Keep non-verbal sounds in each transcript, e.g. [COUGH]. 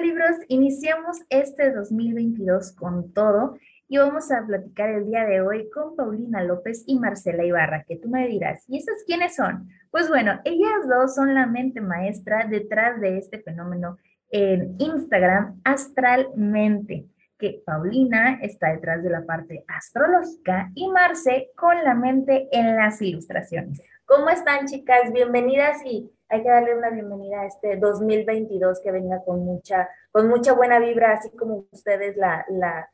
libros, iniciamos este 2022 con todo y vamos a platicar el día de hoy con Paulina López y Marcela Ibarra, que tú me dirás, ¿y esas quiénes son? Pues bueno, ellas dos son la mente maestra detrás de este fenómeno en Instagram, Astralmente, que Paulina está detrás de la parte astrológica y Marce con la mente en las ilustraciones. ¿Cómo están chicas? Bienvenidas y hay que darle una bienvenida a este 2022 que venga con mucha, con mucha buena vibra, así como ustedes la, la,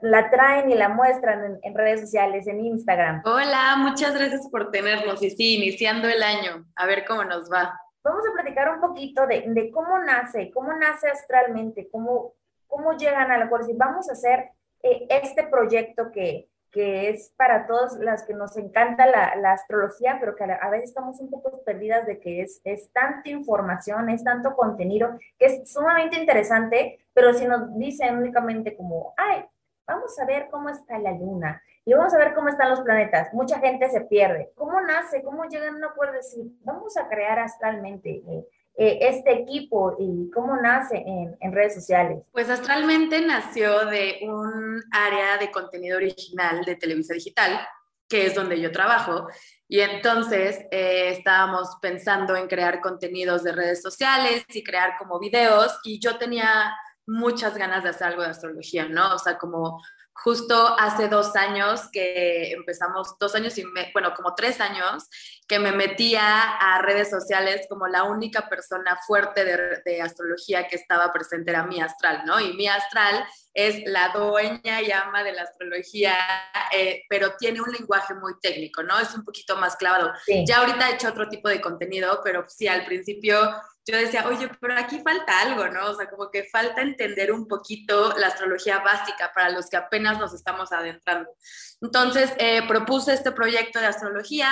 la, traen y la muestran en, redes sociales, en Instagram. Hola, muchas gracias por tenernos y sí, iniciando el año, a ver cómo nos va. Vamos a platicar un poquito de, de cómo nace, cómo nace astralmente, cómo, cómo llegan a la cual vamos a hacer eh, este proyecto que, que es para todas las que nos encanta la, astrología, pero que a, veces estamos un poco perdidas de que es, es tanta información, es tanto contenido, que es sumamente interesante, pero si nos dicen únicamente como, ay, vamos a ver cómo está la luna y vamos a ver cómo están los planetas, mucha gente se pierde. ¿Cómo nace? ¿Cómo llegan un acuerdo? Decir, vamos a crear astralmente. Eh, eh, este equipo y cómo nace en, redes sociales? Pues astralmente nació de un área de contenido original de Televisa Digital, que es donde yo trabajo. Y entonces eh, estábamos pensando en crear contenidos de redes sociales y crear como videos y yo tenía muchas ganas de hacer algo de astrología, ¿no? O sea, como justo hace dos años que empezamos, dos años y, bueno, como tres años, que me metía a redes sociales como la única persona fuerte de, astrología que estaba presente era mi astral, ¿no? Y mi astral es la dueña y ama de la astrología, eh, pero tiene un lenguaje muy técnico, ¿no? Es un poquito más clavado. Ya ahorita he hecho otro tipo de contenido, pero sí, al principio yo decía, oye, pero aquí falta algo, ¿no? O sea, como que falta entender un poquito la astrología básica para los que apenas nos estamos adentrando. Entonces, eh, propuse este proyecto de astrología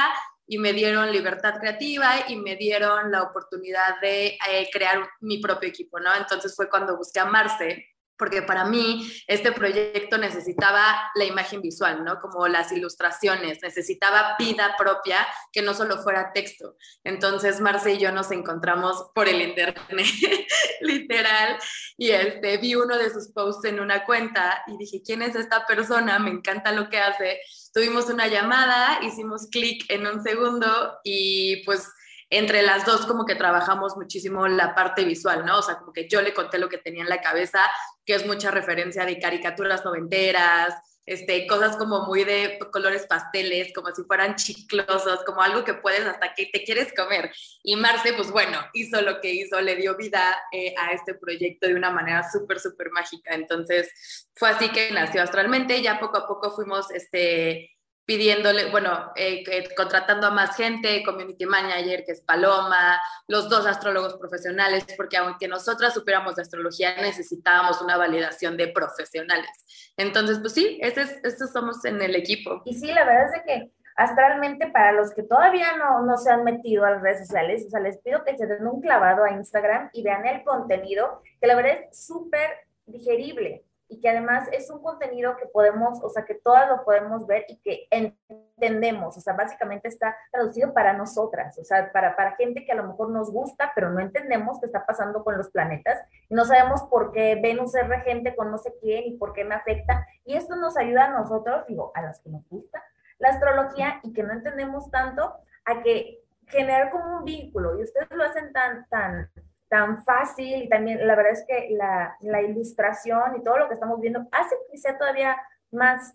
y me dieron libertad creativa y me dieron la oportunidad de eh, crear mi propio equipo, ¿no? Entonces fue cuando busqué a Marce, porque para mí este proyecto necesitaba la imagen visual, ¿no? Como las ilustraciones, necesitaba vida propia que no solo fuera texto. Entonces Marce y yo nos encontramos por el internet, [LAUGHS] literal, y este, vi uno de sus posts en una cuenta y dije, ¿quién es esta persona? Me encanta lo que hace. Tuvimos una llamada, hicimos clic en un segundo y pues entre las dos como que trabajamos muchísimo la parte visual, ¿no? O sea, como que yo le conté lo que tenía en la cabeza, que es mucha referencia de caricaturas noventeras, este, cosas como muy de colores pasteles, como si fueran chiclosos, como algo que puedes hasta que te quieres comer. Y Marce, pues bueno, hizo lo que hizo, le dio vida eh, a este proyecto de una manera súper, súper mágica. Entonces, fue así que nació astralmente, ya poco a poco fuimos, este, pidiéndole, bueno, eh, contratando a más gente, community manager, que es Paloma, los dos astrólogos profesionales, porque aunque nosotras supiéramos de astrología, necesitábamos una validación de profesionales. Entonces, pues sí, ese, somos en el equipo. Y sí, la verdad es que astralmente, para los que todavía no, no se han metido a las redes sociales, o sea, les pido que se den un clavado a Instagram y vean el contenido, que la verdad es súper digerible y que además es un contenido que podemos, o sea, que todas lo podemos ver y que entendemos, o sea, básicamente está traducido para nosotras, o sea, para, para gente que a lo mejor nos gusta, pero no entendemos qué está pasando con los planetas y no sabemos por qué Venus es regente con no sé quién y por qué me afecta. Y esto nos ayuda a nosotros, digo, a las que nos gusta la astrología y que no entendemos tanto, a que generar como un vínculo y ustedes lo hacen tan, tan, tan fácil y también la verdad es que la, la ilustración y todo lo que estamos viendo hace que sea todavía más,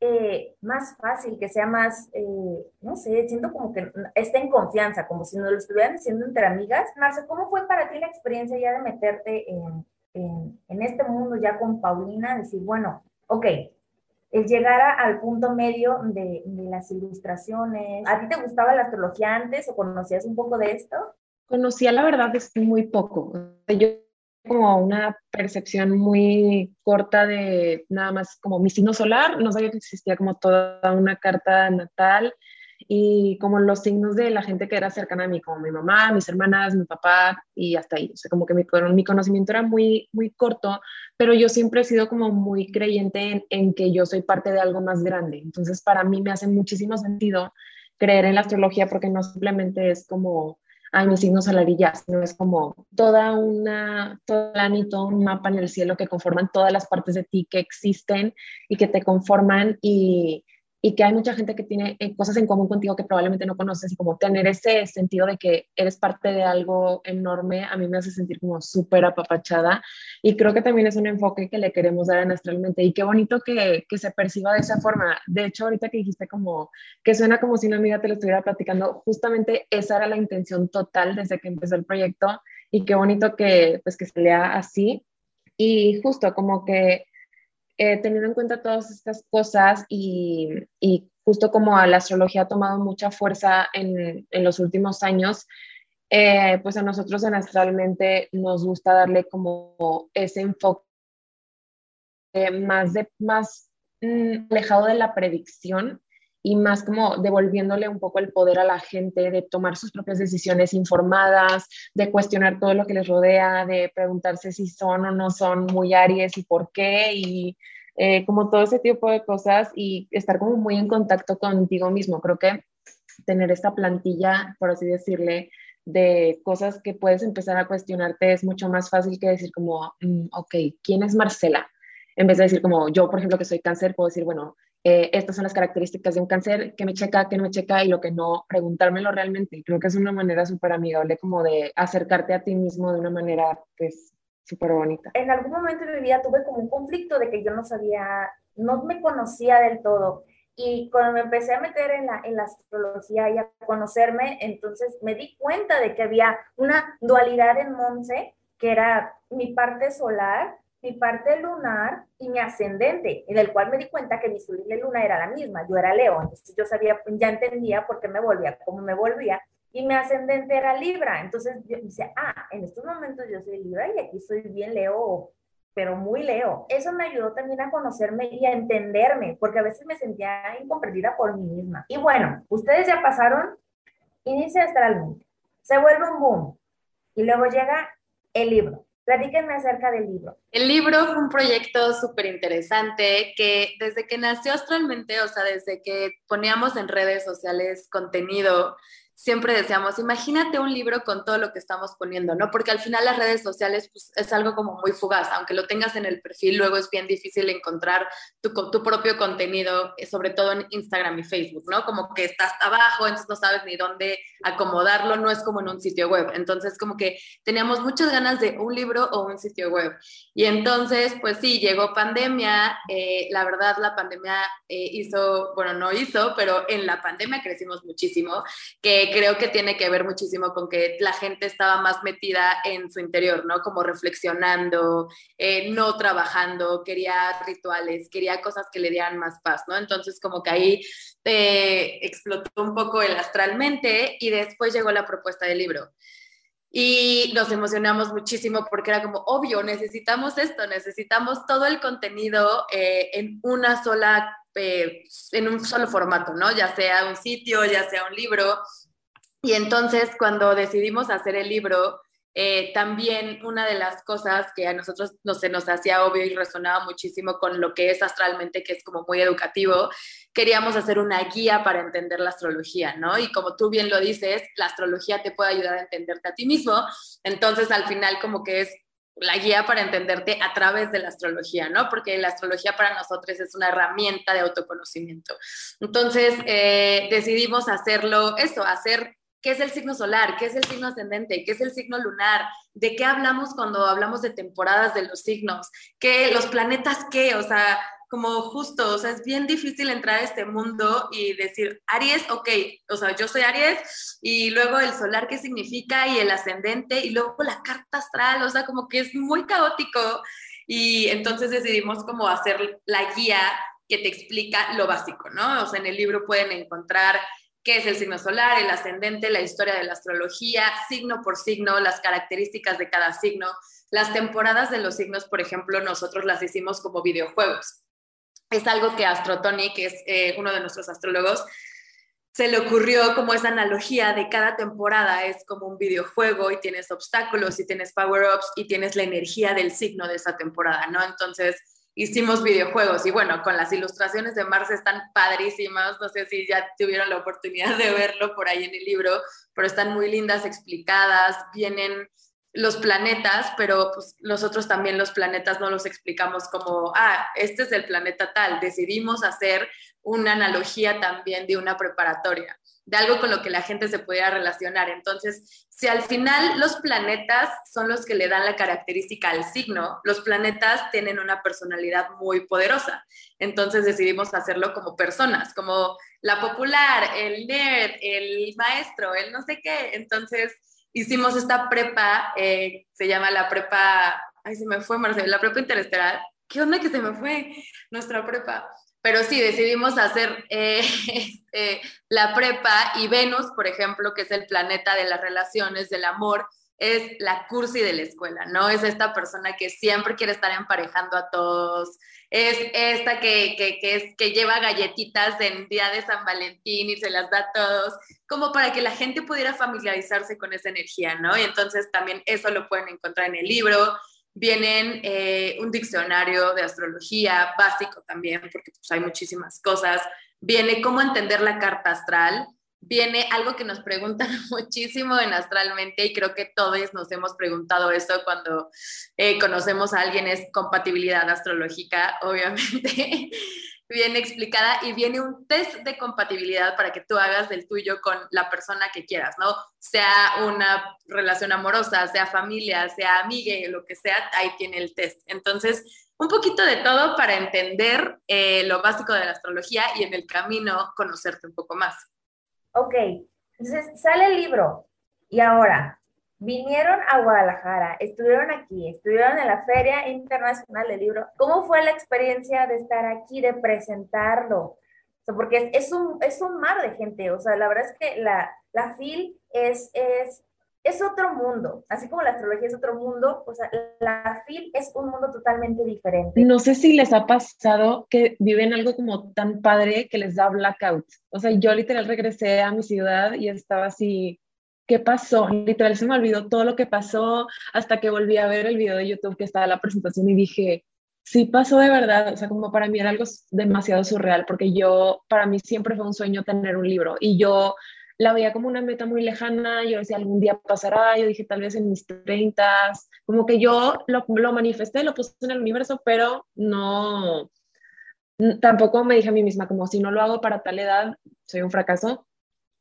eh, más fácil, que sea más, eh, no sé, siento como que está en confianza, como si nos lo estuvieran diciendo entre amigas. Marce, ¿cómo fue para ti la experiencia ya de meterte en, en, en este mundo ya con Paulina? Decir, bueno, ok, el llegar al punto medio de, de, las ilustraciones. ¿A ti te gustaba la astrología antes o conocías un poco de esto? Conocía la verdad es muy poco. Yo como una percepción muy corta de nada más como mi signo solar, no sabía que existía como toda una carta natal y como los signos de la gente que era cercana a mí, como mi mamá, mis hermanas, mi papá y hasta ahí. O sea, como que mi, mi conocimiento era muy, muy corto, pero yo siempre he sido como muy creyente en, en que yo soy parte de algo más grande. Entonces, para mí me hace muchísimo sentido creer en la astrología porque no simplemente es como ay, mi signo solar y ya, sino es como toda una, todo el todo un mapa en el cielo que conforman todas las partes de ti que existen y que te conforman y, y que hay mucha gente que tiene eh, cosas en común contigo que probablemente no conoces y como tener ese sentido de que eres parte de algo enorme, a mí me hace sentir como súper apapachada y creo que también es un enfoque que le queremos dar a mente y qué bonito que, que, se perciba de esa forma. De hecho, ahorita que dijiste como que suena como si una amiga te lo estuviera platicando, justamente esa era la intención total desde que empezó el proyecto y qué bonito que pues que se lea así y justo como que eh, teniendo en cuenta todas estas cosas y, justo como la astrología ha tomado mucha fuerza en, los últimos años, eh, pues a nosotros en Astralmente nos gusta darle como ese enfoque más, de, más mm, alejado de la predicción y más como devolviéndole un poco el poder a la gente de tomar sus propias decisiones informadas, de cuestionar todo lo que les rodea, de preguntarse si son o no son muy Aries y por qué, y eh, como todo ese tipo de cosas y estar como muy en contacto contigo mismo. Creo que tener esta plantilla, por así decirle, de cosas que puedes empezar a cuestionarte es mucho más fácil que decir como, mm, ok, ¿quién es Marcela? En vez de decir como yo, por ejemplo, que soy cáncer, puedo decir, bueno, eh, estas son las características de un cáncer, que me checa, que no me checa y lo que no, preguntármelo realmente. Creo que es una manera súper amigable como de acercarte a ti mismo de una manera, pues, súper bonita. En algún momento de mi vida tuve como un conflicto de que yo no sabía, no me conocía del todo. Y cuando me empecé a meter en la, en la astrología y a conocerme, entonces me di cuenta de que había una dualidad en Monse, que era mi parte solar mi parte lunar y mi ascendente, en el cual me di cuenta que mi sol y luna era la misma, yo era Leo, entonces yo sabía, ya entendía por qué me volvía, cómo me volvía, y mi ascendente era Libra, entonces yo dice, ah, en estos momentos yo soy Libra y aquí soy bien Leo, pero muy Leo. Eso me ayudó también a conocerme y a entenderme, porque a veces me sentía incomprendida por mí misma. Y bueno, ustedes ya pasaron, inicia astralmente, se vuelve un boom, y luego llega el libro Platíquenme acerca del libro. El libro fue un proyecto súper interesante que desde que nació astralmente, o sea, desde que poníamos en redes sociales contenido, siempre decíamos, imagínate un libro con todo lo que estamos poniendo, ¿no? Porque al final las redes sociales pues, es algo como muy fugaz, aunque lo tengas en el perfil, luego es bien difícil encontrar tu, tu propio contenido, eh, sobre todo en Instagram y Facebook, ¿no? Como que estás abajo, entonces no sabes ni dónde acomodarlo, no es como en un sitio web. Entonces, como que teníamos muchas ganas de un libro o un sitio web. Y entonces, pues sí, llegó pandemia, eh, la verdad la pandemia eh, hizo, bueno, no hizo, pero en la pandemia crecimos muchísimo, que creo que tiene que ver muchísimo con que la gente estaba más metida en su interior, ¿no? Como reflexionando, eh, no trabajando, quería rituales, quería cosas que le dieran más paz, ¿no? Entonces como que ahí eh, explotó un poco el astralmente y después llegó la propuesta del libro. Y nos emocionamos muchísimo porque era como, obvio, necesitamos esto, necesitamos todo el contenido eh, en una sola en un solo formato, ¿no? Ya sea un sitio, ya sea un libro, y entonces cuando decidimos hacer el libro, eh, también una de las cosas que a nosotros no, se nos hacía obvio y resonaba muchísimo con lo que es astralmente, que es como muy educativo, queríamos hacer una guía para entender la astrología, ¿no? Y como tú bien lo dices, la astrología te puede ayudar a entenderte a ti mismo, entonces al final como que es la guía para entenderte a través de la astrología, ¿no? Porque la astrología para nosotros es una herramienta de autoconocimiento. Entonces, eh, decidimos hacerlo, eso, hacer qué es el signo solar, qué es el signo ascendente, qué es el signo lunar, de qué hablamos cuando hablamos de temporadas de los signos, qué los planetas qué, o sea, como justo, o sea, es bien difícil entrar a este mundo y decir, Aries, ok, o sea, yo soy Aries, y luego el solar, qué significa, y el ascendente, y luego la carta astral, o sea, como que es muy caótico, y entonces decidimos como hacer la guía que te explica lo básico, ¿no? O sea, en el libro pueden encontrar qué es el signo solar, el ascendente, la historia de la astrología, signo por signo, las características de cada signo. Las temporadas de los signos, por ejemplo, nosotros las hicimos como videojuegos. Es algo que Astrotony, que es eh, uno de nuestros astrólogos, se le ocurrió como esa analogía de cada temporada es como un videojuego y tienes obstáculos y tienes power-ups y tienes la energía del signo de esa temporada, ¿no? Entonces, hicimos videojuegos y bueno, con las ilustraciones de Mars están padrísimas, no sé si ya tuvieron la oportunidad de verlo por ahí en el libro, pero están muy lindas, explicadas, vienen los planetas, pero pues nosotros también los planetas no los explicamos como, ah, este es el planeta tal, decidimos hacer una analogía también de una preparatoria, de algo con lo que la gente se pudiera relacionar. Entonces, si al final los planetas son los que le dan la característica al signo, los planetas tienen una personalidad muy poderosa. Entonces decidimos hacerlo como personas, como la popular, el nerd, el maestro, el no sé qué. Entonces, hicimos esta prepa, eh, se llama la prepa, ay, se me fue Marcelo, la prepa interestelar. ¿Qué onda que se me fue nuestra prepa? Pero sí, decidimos hacer eh, [LAUGHS] este, la prepa y Venus, por ejemplo, que es el planeta de las relaciones, del amor, es la cursi de la escuela, ¿no? Es esta persona que siempre quiere estar emparejando a todos, es esta que, que, que, que lleva galletitas en día de San Valentín y se las da a todos, como para que la gente pudiera familiarizarse con esa energía, ¿no? Y entonces también eso lo pueden encontrar en el libro. Vienen eh, un diccionario de astrología básico también, porque pues, hay muchísimas cosas. Viene cómo entender la carta astral, viene algo que nos preguntan [LAUGHS] muchísimo en Astralmente y creo que todos nos hemos preguntado eso cuando eh, conocemos a alguien, es compatibilidad astrológica, [LAUGHS] obviamente, bien explicada y viene un test de compatibilidad para que tú hagas del tuyo con la persona que quieras, ¿no? Sea una relación amorosa, sea familia, sea amiga, lo que sea, ahí tiene el test. Entonces, un poquito de todo para entender eh, lo básico de la astrología y en el camino conocerte un poco más. Ok, entonces sale el libro y ahora vinieron a Guadalajara, estuvieron aquí, estuvieron en la Feria Internacional del Libro. ¿Cómo fue la experiencia de estar aquí, de presentarlo? porque es, un, es un mar de gente, o sea, la verdad es que la, la FIL es, es es otro mundo, así como la astrología es otro mundo, o sea, la FIL es un mundo totalmente diferente. No sé si les ha pasado que viven algo como tan padre que les da blackout. O sea, yo literal regresé a mi ciudad y estaba así, ¿qué pasó? Literal se me olvidó todo lo que pasó hasta que volví a ver el video de YouTube que estaba la presentación y dije, sí pasó de verdad, o sea, como para mí era algo demasiado surreal, porque yo, para mí siempre fue un sueño tener un libro y yo la veía como una meta muy lejana, yo decía algún día pasará, yo dije tal vez en mis 30, como que yo lo, lo manifesté, lo puse en el universo, pero no, tampoco me dije a mí misma como si no lo hago para tal edad, soy un fracaso.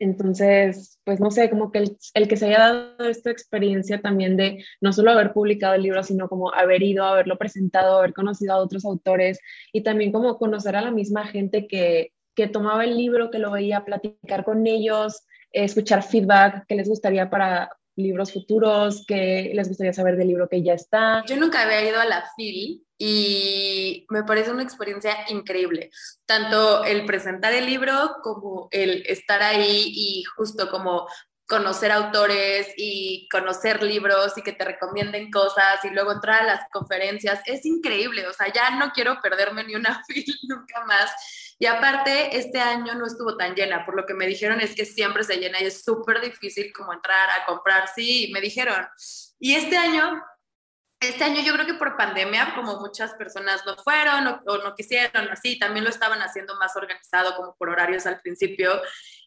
Entonces, pues no sé, como que el, que se haya dado esta experiencia también de no solo haber publicado el libro, sino como haber ido, haberlo presentado, haber conocido a otros autores y también como conocer a la misma gente que, que tomaba el libro, que lo veía, platicar con ellos, escuchar feedback que les gustaría para libros futuros, que les gustaría saber del libro que ya está. Yo nunca había ido a la FIL y me parece una experiencia increíble, tanto el presentar el libro como el estar ahí y justo como conocer autores y conocer libros y que te recomienden cosas y luego entrar a las conferencias. Es increíble, o sea, ya no quiero perderme ni una [LAUGHS] FIL nunca más. Y aparte, este año no estuvo tan llena, por lo que me dijeron es que siempre se llena y es súper difícil como entrar a comprar, sí, me dijeron. Y este año, este año yo creo que por pandemia, como muchas personas no fueron o, no quisieron, así, también lo estaban haciendo más organizado como por horarios al principio.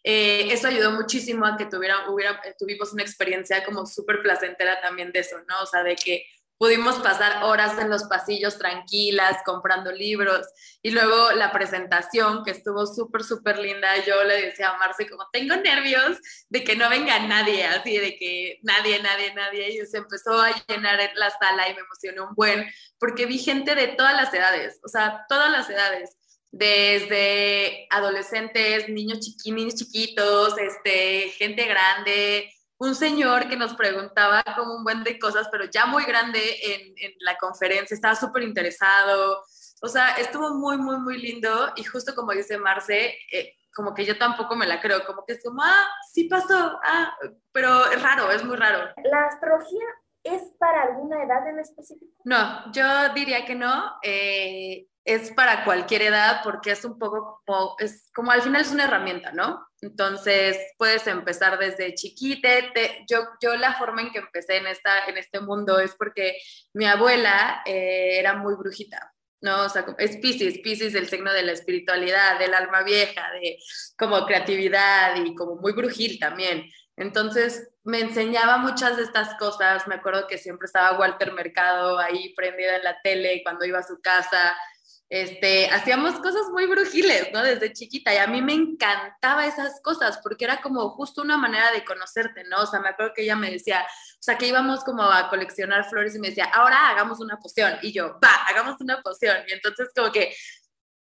Eh, eso ayudó muchísimo a que tuviera, hubiera, tuvimos una experiencia como súper placentera también de eso, ¿no? O sea, de que pudimos pasar horas en los pasillos tranquilas, comprando libros. Y luego la presentación, que estuvo súper, súper linda, yo le decía a Marce, como tengo nervios de que no venga nadie, así de que nadie, nadie, nadie. Y se empezó a llenar la sala y me emocionó un buen, porque vi gente de todas las edades, o sea, todas las edades desde adolescentes, niños, niños chiquitos, este, gente grande, un señor que nos preguntaba como un buen de cosas, pero ya muy grande en, la conferencia, estaba súper interesado. O sea, estuvo muy, muy, muy lindo y justo como dice Marce, eh, como que yo tampoco me la creo, como que es como, ah, sí pasó, ah, pero es raro, es muy raro. ¿La astrología es para alguna edad en específico? No, yo diría que no. Eh, es para cualquier edad porque es un poco como, es como al final es una herramienta, ¿no? Entonces puedes empezar desde chiquite. yo, yo la forma en que empecé en, esta, en este mundo es porque mi abuela eh, era muy brujita. ¿no? O sea, es Pisces, Pisces el signo de la espiritualidad, del alma vieja, de como creatividad y como muy brujil también. Entonces me enseñaba muchas de estas cosas, me acuerdo que siempre estaba Walter Mercado ahí prendida en la tele cuando iba a su casa, este, hacíamos cosas muy brujiles, ¿no? Desde chiquita y a mí me encantaba esas cosas porque era como justo una manera de conocerte, ¿no? O sea, me acuerdo que ella me decía, o sea, que íbamos como a coleccionar flores y me decía, ahora hagamos una poción y yo, va, hagamos una poción y entonces como que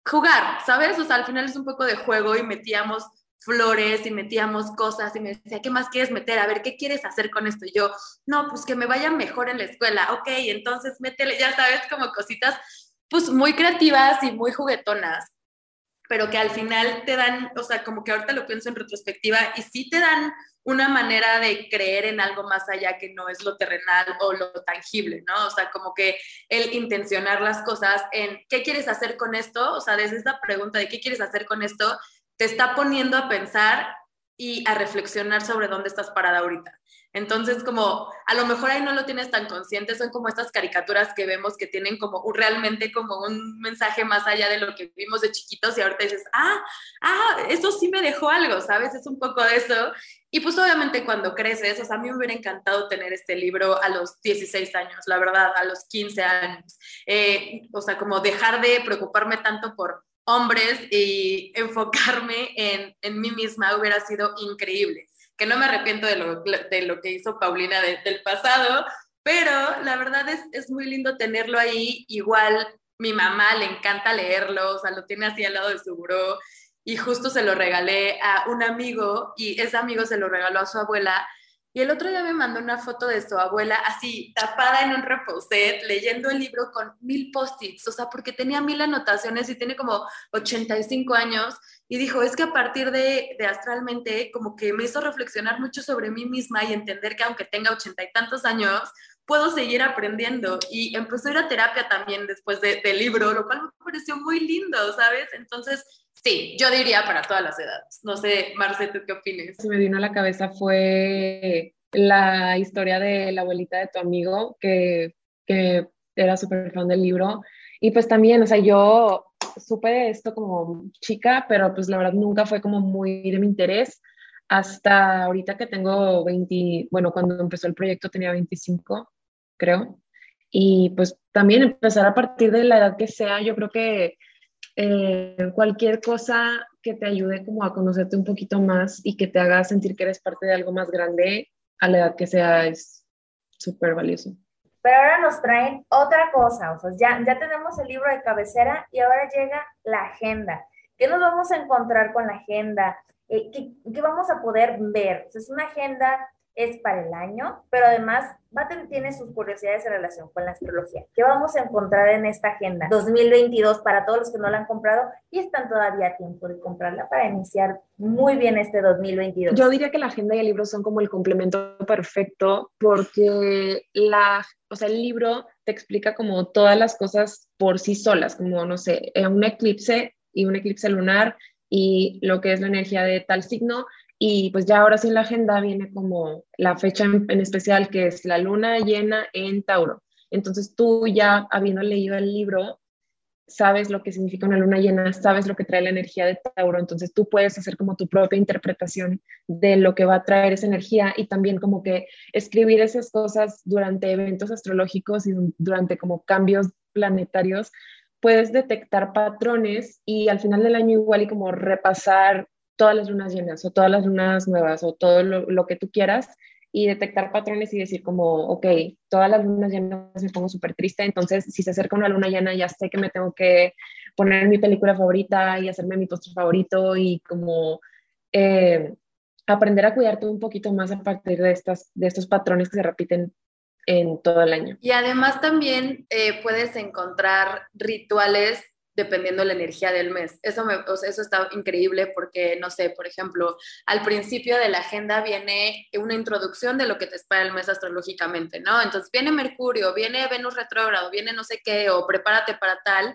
jugar, ¿sabes? O sea, al final es un poco de juego y metíamos flores y metíamos cosas y me decía, ¿qué más quieres meter? A ver, ¿qué quieres hacer con esto? Y yo, no, pues que me vaya mejor en la escuela. Ok, entonces métele, ya sabes, como cositas pues muy creativas y muy juguetonas, pero que al final te dan, o sea, como que ahorita lo pienso en retrospectiva y sí te dan una manera de creer en algo más allá que no es lo terrenal o lo tangible, ¿no? O sea, como que el intencionar las cosas en qué quieres hacer con esto, o sea, desde esta pregunta de qué quieres hacer con esto, te está poniendo a pensar y a reflexionar sobre dónde estás parada ahorita. Entonces, como a lo mejor ahí no lo tienes tan consciente, son como estas caricaturas que vemos que tienen como realmente como un mensaje más allá de lo que vimos de chiquitos y ahorita dices, ah, ah, eso sí me dejó algo, ¿sabes? Es un poco de eso. Y pues obviamente cuando creces, o a mí me hubiera encantado tener este libro a los 16 años, la verdad, a los 15 años. Eh, o sea, como dejar de preocuparme tanto por hombres y [LAUGHS] enfocarme en, en mí misma hubiera sido increíble que no me arrepiento de lo, de lo que hizo Paulina del pasado, pero la verdad es, es muy lindo tenerlo ahí. Igual mi mamá le encanta leerlo, o sea, lo tiene así al lado de su buró y justo se lo regalé a un amigo y ese amigo se lo regaló a su abuela y el otro día me mandó una foto de su abuela así, tapada en un reposet, leyendo el libro con mil post-its, o sea, porque tenía mil anotaciones y tiene como 85 años. Y dijo, es que a partir de, de Astralmente, como que me hizo reflexionar mucho sobre mí misma y entender que aunque tenga ochenta y tantos años, puedo seguir aprendiendo. Y empezó a ir a terapia también después del libro, lo cual me pareció muy lindo, ¿sabes? Entonces, sí, yo diría para todas las edades. No sé, Marce, ¿tú qué opinas? Se me vino a la cabeza fue la historia de la abuelita de tu amigo, que, que era súper fan del libro. Y pues también, o sea, yo supe de esto como chica, pero pues la verdad nunca fue como muy de mi interés hasta ahorita que tengo 20, bueno, cuando empezó el proyecto tenía 25, creo. Y pues también empezar a partir de la edad que sea, yo creo que eh, cualquier cosa que te ayude como a conocerte un poquito más y que te haga sentir que eres parte de algo más grande a la edad que sea es súper valioso. Pero ahora nos traen otra cosa, o sea, ya, ya tenemos el libro de cabecera y ahora llega la agenda. ¿Qué nos vamos a encontrar con la agenda? Eh, ¿qué, ¿qué, vamos a poder ver? es una agenda es para el año, pero además Batten tiene sus curiosidades en relación con la astrología. ¿Qué vamos a encontrar en esta agenda 2022 para todos los que no la han comprado y están todavía a tiempo de comprarla para iniciar muy bien este 2022? Yo diría que la agenda y el libro son como el complemento perfecto porque la, o sea, el libro te explica como todas las cosas por sí solas, como, no sé, un eclipse y un eclipse lunar y lo que es la energía de tal signo y pues ya ahora sí en la agenda viene como la fecha en, especial que es la luna llena en Tauro. Entonces tú ya habiendo leído el libro, sabes lo que significa una luna llena, sabes lo que trae la energía de Tauro, entonces tú puedes hacer como tu propia interpretación de lo que va a traer esa energía y también como que escribir esas cosas durante eventos astrológicos y durante como cambios planetarios, puedes detectar patrones y al final del año igual y como repasar todas las lunas llenas o todas las lunas nuevas o todo lo, que tú quieras y detectar patrones y decir como, ok, todas las lunas llenas me pongo súper triste, entonces si se acerca una luna llena ya sé que me tengo que poner mi película favorita y hacerme mi postre favorito y como eh, aprender a cuidarte un poquito más a partir de, estas, de estos patrones que se repiten en todo el año. Y además también eh, puedes encontrar rituales dependiendo de la energía del mes. Eso, me, eso está increíble porque, no sé, por ejemplo, al principio de la agenda viene una introducción de lo que te espera el mes astrológicamente, ¿no? Entonces viene Mercurio, viene Venus retrógrado, viene no sé qué, o prepárate para tal,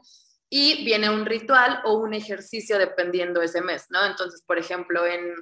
y viene un ritual o un ejercicio dependiendo ese mes, ¿no? Entonces, por ejemplo, en,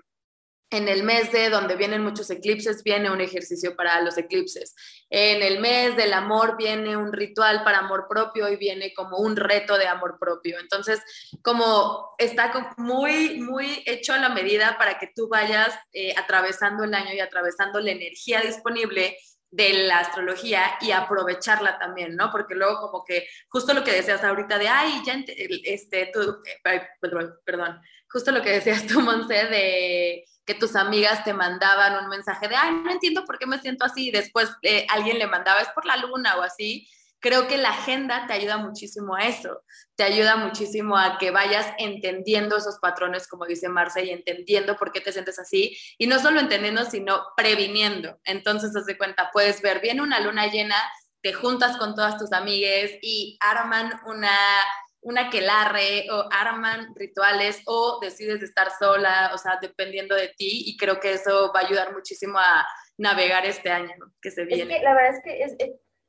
en el mes de donde vienen muchos eclipses, viene un ejercicio para los eclipses. En el mes del amor viene un ritual para amor propio y viene como un reto de amor propio. Entonces, como está muy, muy hecho a la medida para que tú vayas eh, atravesando el año y atravesando la energía disponible de la astrología y aprovecharla también, ¿no? Porque luego como que justo lo que decías ahorita de, ay, ya, este, tú, eh, perdón, justo lo que decías tú, Monse, de que tus amigas te mandaban un mensaje de, ay, no entiendo por qué me siento así, y después eh, alguien le mandaba, es por la luna o así, creo que la agenda te ayuda muchísimo a eso, te ayuda muchísimo a que vayas entendiendo esos patrones, como dice Marce, y entendiendo por qué te sientes así, y no solo entendiendo, sino previniendo. Entonces, haz de cuenta, puedes ver, viene una luna llena, te juntas con todas tus amigas y arman una una quelarre o arman rituales o decides estar sola, o sea, dependiendo de ti y creo que eso va a ayudar muchísimo a navegar este año que se viene. Es que la verdad es que es,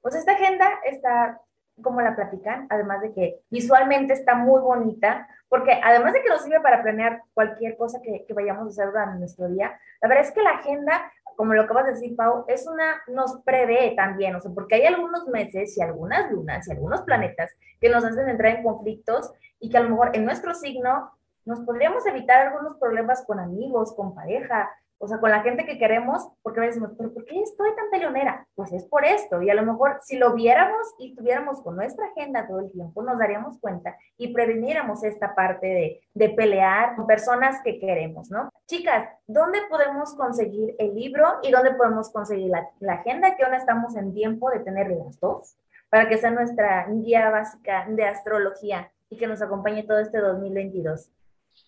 pues esta agenda está como la platican, además de que visualmente está muy bonita, porque además de que nos sirve para planear cualquier cosa que, que vayamos a hacer durante nuestro día, la verdad es que la agenda como lo acabas de decir, Pau, es una, nos prevé también, o sea, porque hay algunos meses y algunas lunas y algunos planetas que nos hacen entrar en conflictos y que a lo mejor en nuestro signo nos podríamos evitar algunos problemas con amigos, con pareja, o sea, con la gente que queremos, porque a veces decimos, pero ¿por qué estoy tan peleonera? Pues es por esto. Y a lo mejor si lo viéramos y tuviéramos con nuestra agenda todo el tiempo, nos daríamos cuenta y previniéramos esta parte de, de pelear con personas que queremos, ¿no? Chicas, ¿dónde podemos conseguir el libro y dónde podemos conseguir la, la agenda? Que ahora estamos en tiempo de tener las dos, para que sea nuestra guía básica de astrología y que nos acompañe todo este 2022.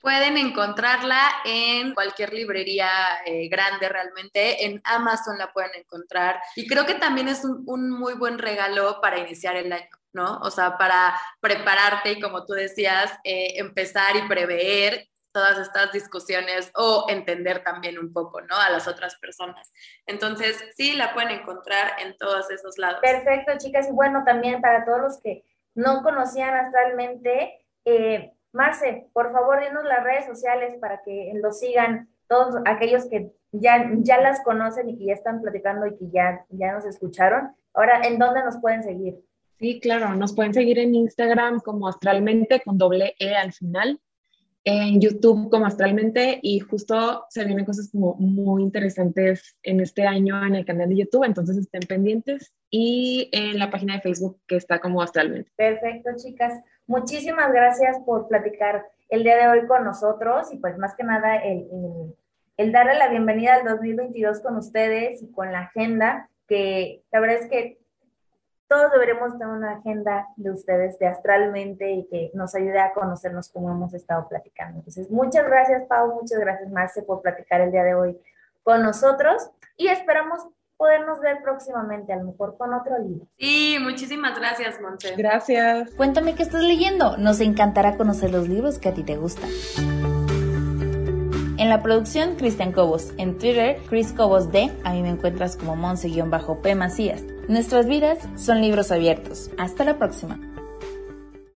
Pueden encontrarla en cualquier librería eh, grande realmente, en Amazon la pueden encontrar y creo que también es un, muy buen regalo para iniciar el año, ¿no? O sea, para prepararte y como tú decías, eh, empezar y prever todas estas discusiones o entender también un poco, ¿no? A las otras personas. Entonces, sí, la pueden encontrar en todos esos lados. Perfecto, chicas. Y bueno, también para todos los que no conocían astralmente, eh, Marce, por favor, dinos las redes sociales para que lo sigan todos aquellos que ya, ya las conocen y que ya están platicando y que ya, ya nos escucharon. Ahora, ¿en dónde nos pueden seguir? Sí, claro, nos pueden seguir en Instagram como astralmente con doble E al final, en YouTube como astralmente y justo se vienen cosas como muy interesantes en este año en el canal de YouTube, entonces estén pendientes y en la página de Facebook que está como astralmente. Perfecto, chicas. Muchísimas gracias por platicar el día de hoy con nosotros y pues más que nada el, el, darle la bienvenida al 2022 con ustedes y con la agenda, que la verdad es que todos deberemos tener una agenda de ustedes de astralmente y que nos ayude a conocernos como hemos estado platicando. Entonces, muchas gracias Pau, muchas gracias Marce por platicar el día de hoy con nosotros y esperamos podernos ver próximamente, a lo mejor con otro libro. Sí, muchísimas gracias, Monse. Gracias. Cuéntame qué estás leyendo. Nos encantará conocer los libros que a ti te gustan. En la producción, Cristian Cobos. En Twitter, Chris Cobos D. A mí me encuentras como Monse-P Macías. Nuestras vidas son libros abiertos. Hasta la próxima.